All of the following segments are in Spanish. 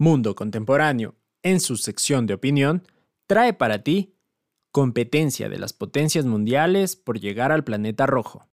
Mundo Contemporáneo, en su sección de opinión, trae para ti competencia de las potencias mundiales por llegar al planeta rojo.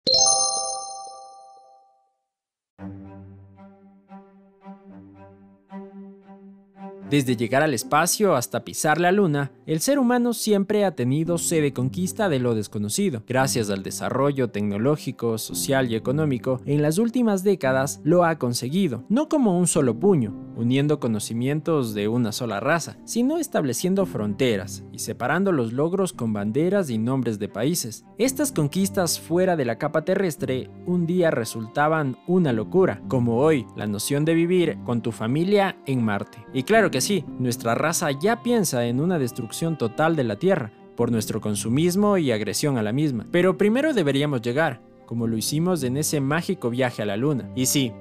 Desde llegar al espacio hasta pisar la luna, el ser humano siempre ha tenido sed de conquista de lo desconocido. Gracias al desarrollo tecnológico, social y económico, en las últimas décadas lo ha conseguido, no como un solo puño, uniendo conocimientos de una sola raza, sino estableciendo fronteras y separando los logros con banderas y nombres de países. Estas conquistas fuera de la capa terrestre un día resultaban una locura, como hoy la noción de vivir con tu familia en Marte. Y claro que sí, nuestra raza ya piensa en una destrucción total de la Tierra, por nuestro consumismo y agresión a la misma. Pero primero deberíamos llegar, como lo hicimos en ese mágico viaje a la Luna. Y sí,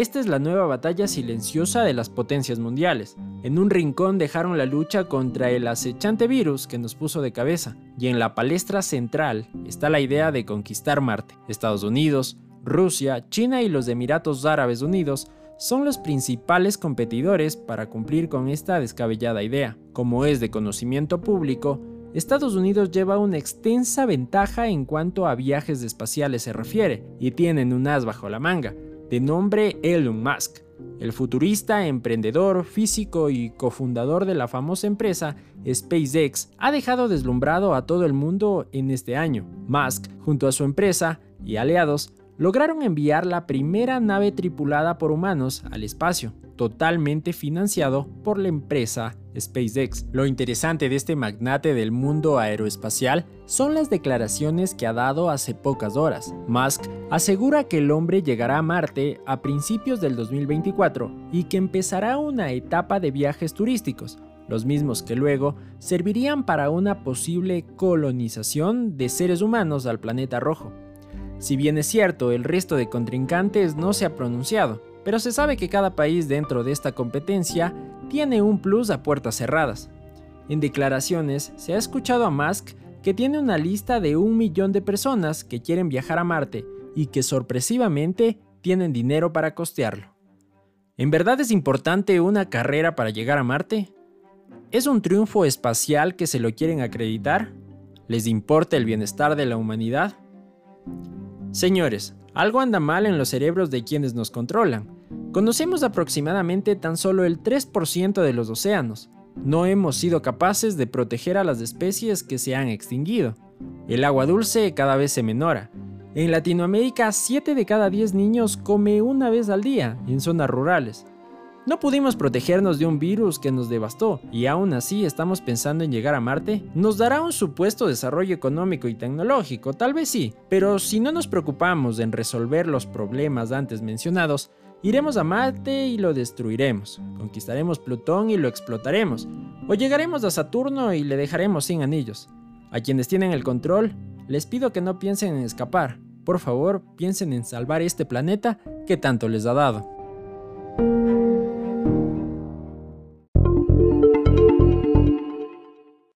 esta es la nueva batalla silenciosa de las potencias mundiales. En un rincón dejaron la lucha contra el acechante virus que nos puso de cabeza, y en la palestra central está la idea de conquistar Marte. Estados Unidos, Rusia, China y los Emiratos Árabes Unidos son los principales competidores para cumplir con esta descabellada idea. Como es de conocimiento público, Estados Unidos lleva una extensa ventaja en cuanto a viajes espaciales se refiere, y tienen un as bajo la manga, de nombre Elon Musk. El futurista, emprendedor, físico y cofundador de la famosa empresa SpaceX ha dejado deslumbrado a todo el mundo en este año. Musk, junto a su empresa y aliados, lograron enviar la primera nave tripulada por humanos al espacio, totalmente financiado por la empresa SpaceX. Lo interesante de este magnate del mundo aeroespacial son las declaraciones que ha dado hace pocas horas. Musk asegura que el hombre llegará a Marte a principios del 2024 y que empezará una etapa de viajes turísticos, los mismos que luego servirían para una posible colonización de seres humanos al planeta rojo. Si bien es cierto, el resto de contrincantes no se ha pronunciado, pero se sabe que cada país dentro de esta competencia tiene un plus a puertas cerradas. En declaraciones se ha escuchado a Musk que tiene una lista de un millón de personas que quieren viajar a Marte y que sorpresivamente tienen dinero para costearlo. ¿En verdad es importante una carrera para llegar a Marte? ¿Es un triunfo espacial que se lo quieren acreditar? ¿Les importa el bienestar de la humanidad? Señores, algo anda mal en los cerebros de quienes nos controlan. Conocemos aproximadamente tan solo el 3% de los océanos. No hemos sido capaces de proteger a las especies que se han extinguido. El agua dulce cada vez se menora. En Latinoamérica, 7 de cada 10 niños come una vez al día en zonas rurales. No pudimos protegernos de un virus que nos devastó y aún así estamos pensando en llegar a Marte. ¿Nos dará un supuesto desarrollo económico y tecnológico? Tal vez sí, pero si no nos preocupamos en resolver los problemas antes mencionados, iremos a Marte y lo destruiremos, conquistaremos Plutón y lo explotaremos, o llegaremos a Saturno y le dejaremos sin anillos. A quienes tienen el control, les pido que no piensen en escapar, por favor piensen en salvar este planeta que tanto les ha dado.